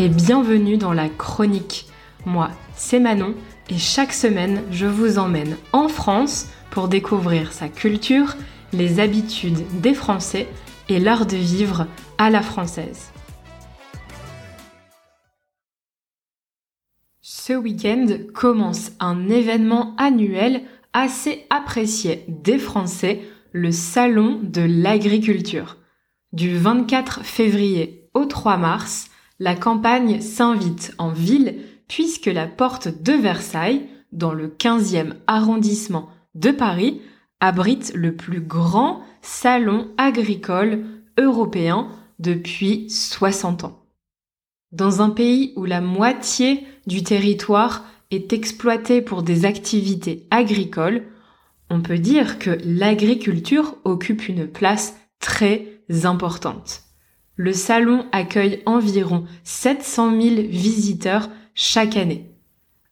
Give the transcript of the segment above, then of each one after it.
et bienvenue dans la chronique. Moi, c'est Manon et chaque semaine, je vous emmène en France pour découvrir sa culture, les habitudes des Français et l'art de vivre à la française. Ce week-end commence un événement annuel assez apprécié des Français, le Salon de l'agriculture. Du 24 février au 3 mars, la campagne s'invite en ville puisque la porte de Versailles, dans le 15e arrondissement de Paris, abrite le plus grand salon agricole européen depuis 60 ans. Dans un pays où la moitié du territoire est exploité pour des activités agricoles, on peut dire que l'agriculture occupe une place très importante. Le salon accueille environ 700 000 visiteurs chaque année.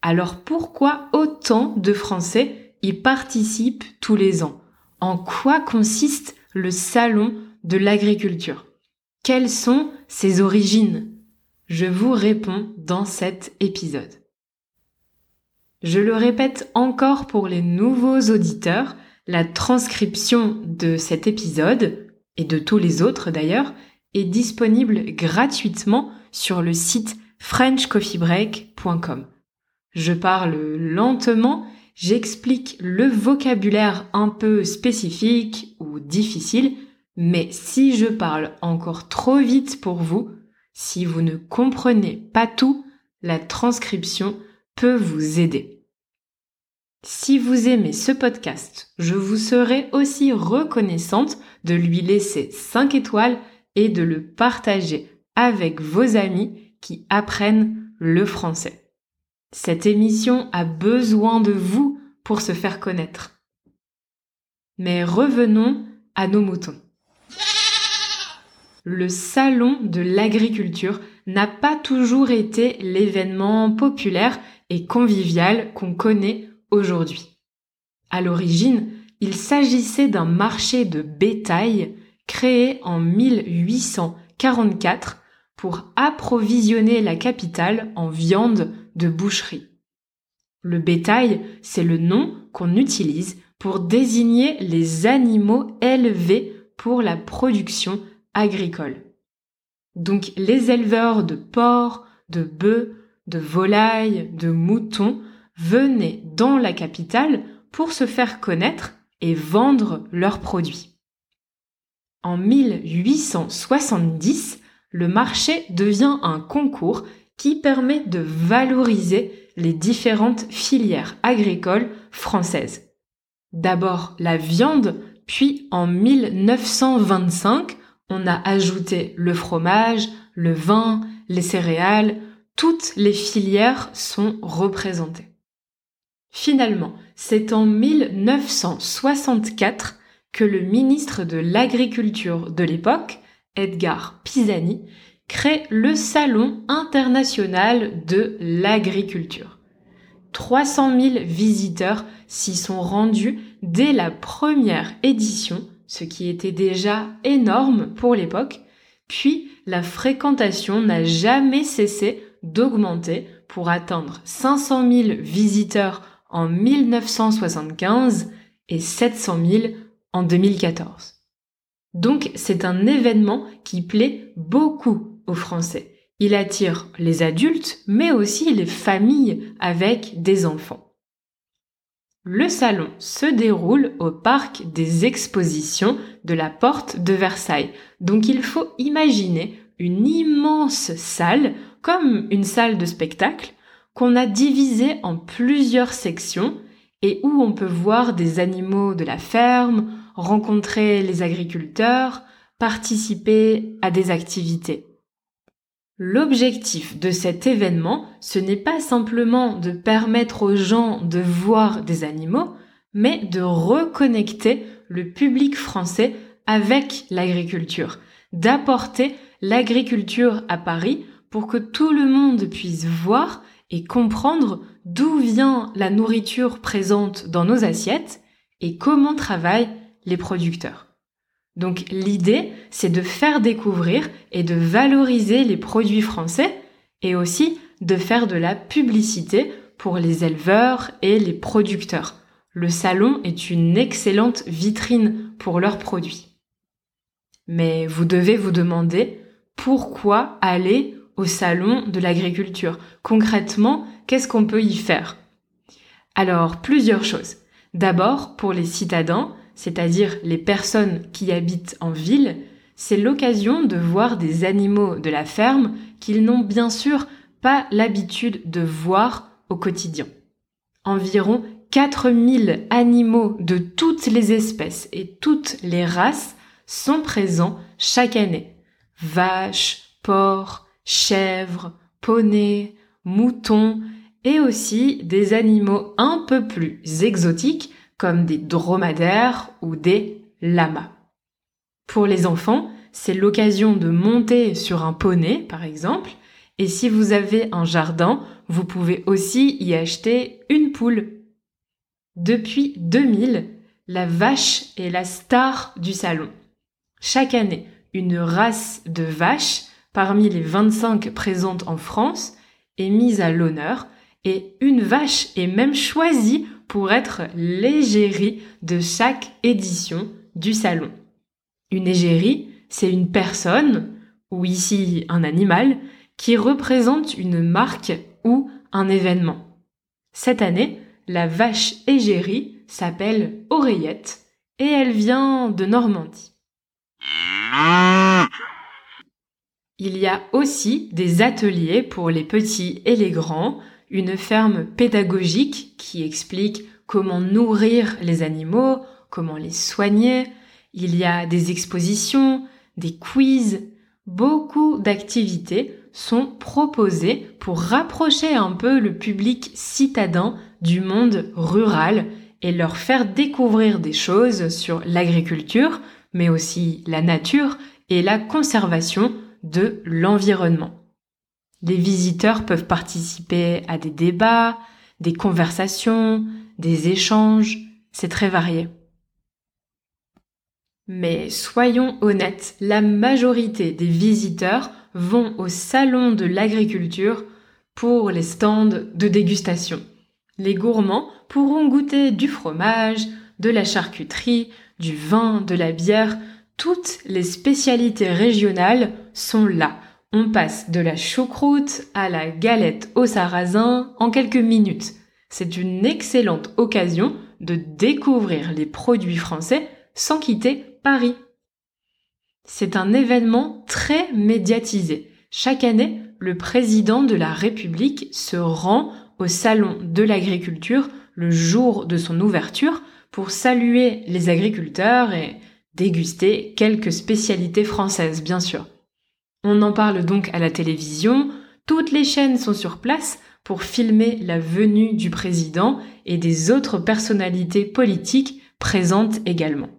Alors pourquoi autant de Français y participent tous les ans? En quoi consiste le salon de l'agriculture? Quelles sont ses origines? Je vous réponds dans cet épisode. Je le répète encore pour les nouveaux auditeurs, la transcription de cet épisode, et de tous les autres d'ailleurs, est disponible gratuitement sur le site frenchcoffeebreak.com. Je parle lentement, j'explique le vocabulaire un peu spécifique ou difficile, mais si je parle encore trop vite pour vous, si vous ne comprenez pas tout, la transcription peut vous aider. Si vous aimez ce podcast, je vous serai aussi reconnaissante de lui laisser 5 étoiles et de le partager avec vos amis qui apprennent le français. Cette émission a besoin de vous pour se faire connaître. Mais revenons à nos moutons. Le salon de l'agriculture n'a pas toujours été l'événement populaire et convivial qu'on connaît aujourd'hui. À l'origine, il s'agissait d'un marché de bétail créé en 1844 pour approvisionner la capitale en viande de boucherie. Le bétail, c'est le nom qu'on utilise pour désigner les animaux élevés pour la production agricole. Donc les éleveurs de porcs, de bœufs, de volailles, de moutons venaient dans la capitale pour se faire connaître et vendre leurs produits. En 1870, le marché devient un concours qui permet de valoriser les différentes filières agricoles françaises. D'abord la viande, puis en 1925, on a ajouté le fromage, le vin, les céréales, toutes les filières sont représentées. Finalement, c'est en 1964 que le ministre de l'Agriculture de l'époque, Edgar Pisani, crée le Salon international de l'agriculture. 300 000 visiteurs s'y sont rendus dès la première édition, ce qui était déjà énorme pour l'époque, puis la fréquentation n'a jamais cessé d'augmenter pour atteindre 500 000 visiteurs en 1975 et 700 000 en 2014. Donc c'est un événement qui plaît beaucoup aux Français. Il attire les adultes, mais aussi les familles avec des enfants. Le salon se déroule au parc des expositions de la porte de Versailles. Donc il faut imaginer une immense salle, comme une salle de spectacle, qu'on a divisée en plusieurs sections et où on peut voir des animaux de la ferme, rencontrer les agriculteurs, participer à des activités. L'objectif de cet événement, ce n'est pas simplement de permettre aux gens de voir des animaux, mais de reconnecter le public français avec l'agriculture, d'apporter l'agriculture à Paris pour que tout le monde puisse voir et comprendre d'où vient la nourriture présente dans nos assiettes et comment travaillent les producteurs. Donc l'idée, c'est de faire découvrir et de valoriser les produits français et aussi de faire de la publicité pour les éleveurs et les producteurs. Le salon est une excellente vitrine pour leurs produits. Mais vous devez vous demander pourquoi aller au salon de l'agriculture Concrètement, qu'est-ce qu'on peut y faire? Alors, plusieurs choses. D'abord, pour les citadins, c'est-à-dire les personnes qui habitent en ville, c'est l'occasion de voir des animaux de la ferme qu'ils n'ont bien sûr pas l'habitude de voir au quotidien. Environ 4000 animaux de toutes les espèces et toutes les races sont présents chaque année. Vaches, porcs, chèvres, poneys, moutons et aussi des animaux un peu plus exotiques comme des dromadaires ou des lamas. Pour les enfants, c'est l'occasion de monter sur un poney, par exemple, et si vous avez un jardin, vous pouvez aussi y acheter une poule. Depuis 2000, la vache est la star du salon. Chaque année, une race de vaches, parmi les 25 présentes en France, est mise à l'honneur et une vache est même choisie pour être l'égérie de chaque édition du salon. Une égérie, c'est une personne, ou ici un animal, qui représente une marque ou un événement. Cette année, la vache égérie s'appelle Oreillette et elle vient de Normandie. Il y a aussi des ateliers pour les petits et les grands, une ferme pédagogique qui explique comment nourrir les animaux, comment les soigner. Il y a des expositions, des quiz, beaucoup d'activités sont proposées pour rapprocher un peu le public citadin du monde rural et leur faire découvrir des choses sur l'agriculture, mais aussi la nature et la conservation de l'environnement. Les visiteurs peuvent participer à des débats, des conversations, des échanges, c'est très varié. Mais soyons honnêtes, la majorité des visiteurs vont au salon de l'agriculture pour les stands de dégustation. Les gourmands pourront goûter du fromage, de la charcuterie, du vin, de la bière, toutes les spécialités régionales sont là. On passe de la choucroute à la galette au sarrasin en quelques minutes. C'est une excellente occasion de découvrir les produits français sans quitter Paris. C'est un événement très médiatisé. Chaque année, le président de la République se rend au Salon de l'agriculture le jour de son ouverture pour saluer les agriculteurs et déguster quelques spécialités françaises, bien sûr. On en parle donc à la télévision, toutes les chaînes sont sur place pour filmer la venue du président et des autres personnalités politiques présentes également.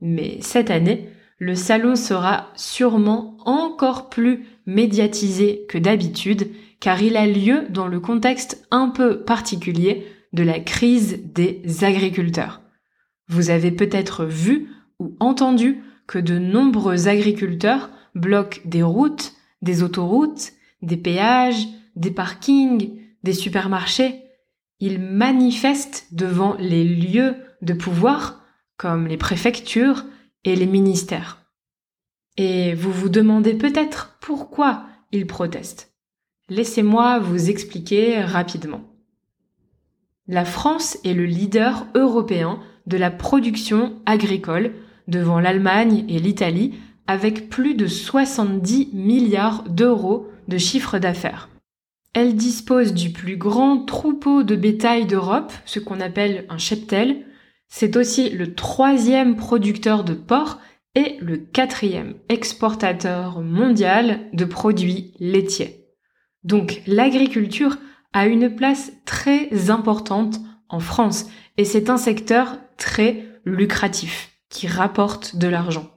Mais cette année, le salon sera sûrement encore plus médiatisé que d'habitude car il a lieu dans le contexte un peu particulier de la crise des agriculteurs. Vous avez peut-être vu ou entendu que de nombreux agriculteurs bloquent des routes, des autoroutes, des péages, des parkings, des supermarchés. Ils manifestent devant les lieux de pouvoir, comme les préfectures et les ministères. Et vous vous demandez peut-être pourquoi ils protestent. Laissez-moi vous expliquer rapidement. La France est le leader européen de la production agricole devant l'Allemagne et l'Italie avec plus de 70 milliards d'euros de chiffre d'affaires. Elle dispose du plus grand troupeau de bétail d'Europe, ce qu'on appelle un cheptel. C'est aussi le troisième producteur de porc et le quatrième exportateur mondial de produits laitiers. Donc l'agriculture a une place très importante en France et c'est un secteur très lucratif qui rapporte de l'argent.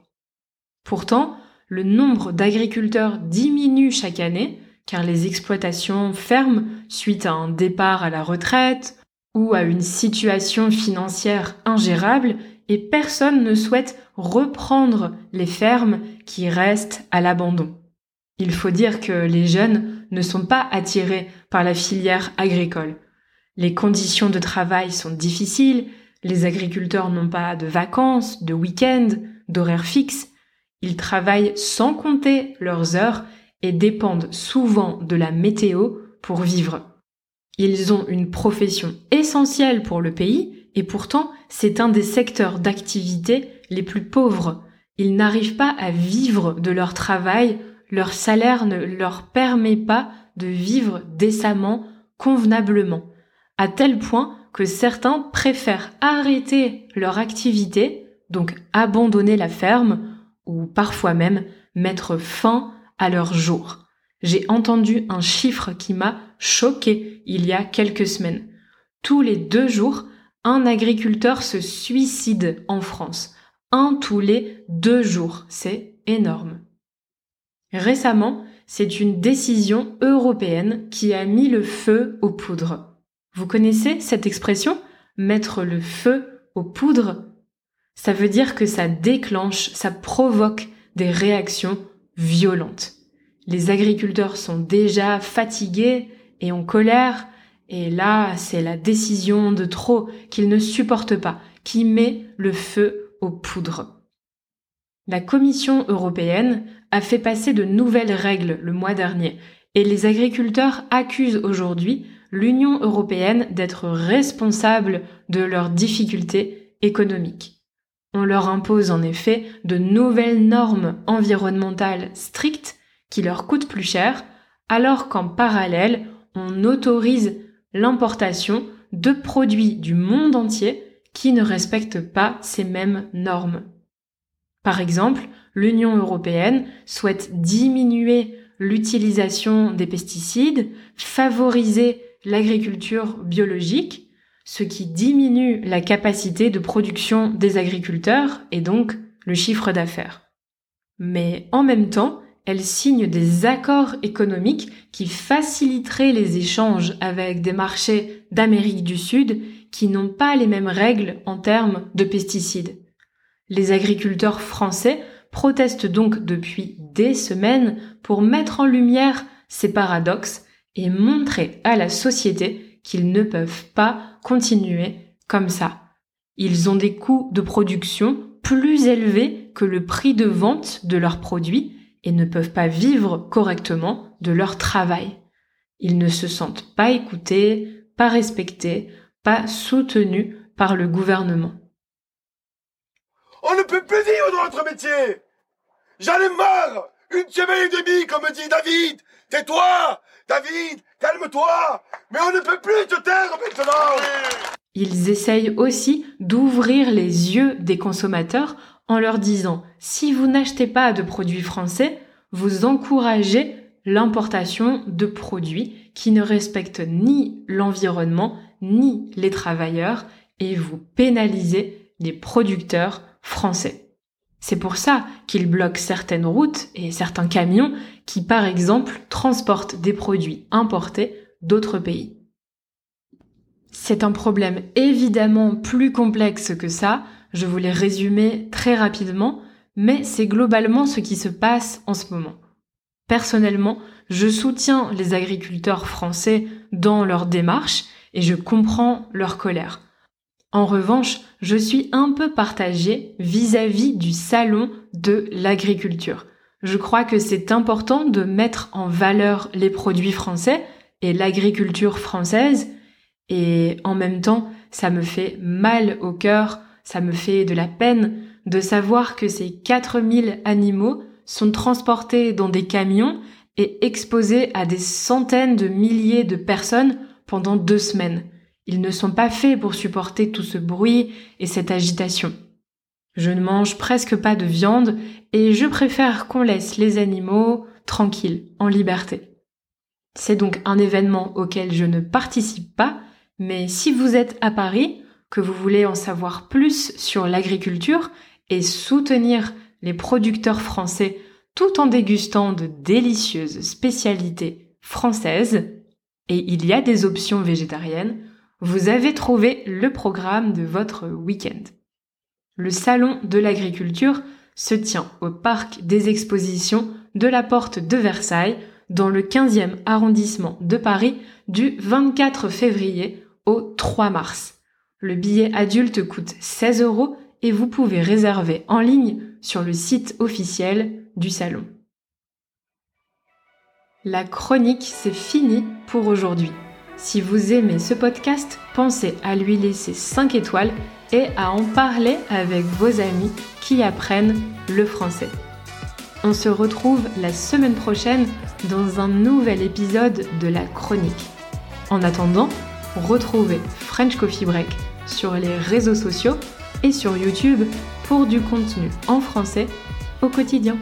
Pourtant, le nombre d'agriculteurs diminue chaque année car les exploitations ferment suite à un départ à la retraite ou à une situation financière ingérable et personne ne souhaite reprendre les fermes qui restent à l'abandon. Il faut dire que les jeunes ne sont pas attirés par la filière agricole. Les conditions de travail sont difficiles, les agriculteurs n'ont pas de vacances, de week-ends, d'horaires fixes, ils travaillent sans compter leurs heures et dépendent souvent de la météo pour vivre. Ils ont une profession essentielle pour le pays et pourtant c'est un des secteurs d'activité les plus pauvres. Ils n'arrivent pas à vivre de leur travail, leur salaire ne leur permet pas de vivre décemment, convenablement, à tel point que certains préfèrent arrêter leur activité, donc abandonner la ferme, ou parfois même mettre fin à leur jour. J'ai entendu un chiffre qui m'a choqué il y a quelques semaines. Tous les deux jours, un agriculteur se suicide en France. Un tous les deux jours. C'est énorme. Récemment, c'est une décision européenne qui a mis le feu aux poudres. Vous connaissez cette expression? Mettre le feu aux poudres? Ça veut dire que ça déclenche, ça provoque des réactions violentes les agriculteurs sont déjà fatigués et en colère, et là, c'est la décision de trop qu'ils ne supportent pas qui met le feu aux poudres. La Commission européenne a fait passer de nouvelles règles le mois dernier, et les agriculteurs accusent aujourd'hui l'Union européenne d'être responsable de leurs difficultés économiques. On leur impose en effet de nouvelles normes environnementales strictes qui leur coûte plus cher, alors qu'en parallèle, on autorise l'importation de produits du monde entier qui ne respectent pas ces mêmes normes. Par exemple, l'Union européenne souhaite diminuer l'utilisation des pesticides, favoriser l'agriculture biologique, ce qui diminue la capacité de production des agriculteurs et donc le chiffre d'affaires. Mais en même temps, elle signe des accords économiques qui faciliteraient les échanges avec des marchés d'Amérique du Sud qui n'ont pas les mêmes règles en termes de pesticides. Les agriculteurs français protestent donc depuis des semaines pour mettre en lumière ces paradoxes et montrer à la société qu'ils ne peuvent pas continuer comme ça. Ils ont des coûts de production plus élevés que le prix de vente de leurs produits et ne peuvent pas vivre correctement de leur travail. Ils ne se sentent pas écoutés, pas respectés, pas soutenus par le gouvernement. On ne peut plus vivre dans notre métier J'en ai marre Une semaine et demie, comme dit David Tais-toi David, calme-toi Mais on ne peut plus te taire maintenant Ils essayent aussi d'ouvrir les yeux des consommateurs en leur disant si vous n'achetez pas de produits français, vous encouragez l'importation de produits qui ne respectent ni l'environnement ni les travailleurs et vous pénalisez les producteurs français. C'est pour ça qu'ils bloquent certaines routes et certains camions qui, par exemple, transportent des produits importés d'autres pays. C'est un problème évidemment plus complexe que ça, je voulais résumer très rapidement, mais c'est globalement ce qui se passe en ce moment. Personnellement, je soutiens les agriculteurs français dans leur démarche et je comprends leur colère. En revanche, je suis un peu partagée vis-à-vis du salon de l'agriculture. Je crois que c'est important de mettre en valeur les produits français et l'agriculture française et en même temps, ça me fait mal au cœur ça me fait de la peine de savoir que ces 4000 animaux sont transportés dans des camions et exposés à des centaines de milliers de personnes pendant deux semaines. Ils ne sont pas faits pour supporter tout ce bruit et cette agitation. Je ne mange presque pas de viande et je préfère qu'on laisse les animaux tranquilles, en liberté. C'est donc un événement auquel je ne participe pas, mais si vous êtes à Paris, que vous voulez en savoir plus sur l'agriculture et soutenir les producteurs français tout en dégustant de délicieuses spécialités françaises, et il y a des options végétariennes, vous avez trouvé le programme de votre week-end. Le Salon de l'agriculture se tient au Parc des expositions de la Porte de Versailles dans le 15e arrondissement de Paris du 24 février au 3 mars. Le billet adulte coûte 16 euros et vous pouvez réserver en ligne sur le site officiel du salon. La chronique, c'est fini pour aujourd'hui. Si vous aimez ce podcast, pensez à lui laisser 5 étoiles et à en parler avec vos amis qui apprennent le français. On se retrouve la semaine prochaine dans un nouvel épisode de la chronique. En attendant, retrouvez French Coffee Break sur les réseaux sociaux et sur YouTube pour du contenu en français au quotidien.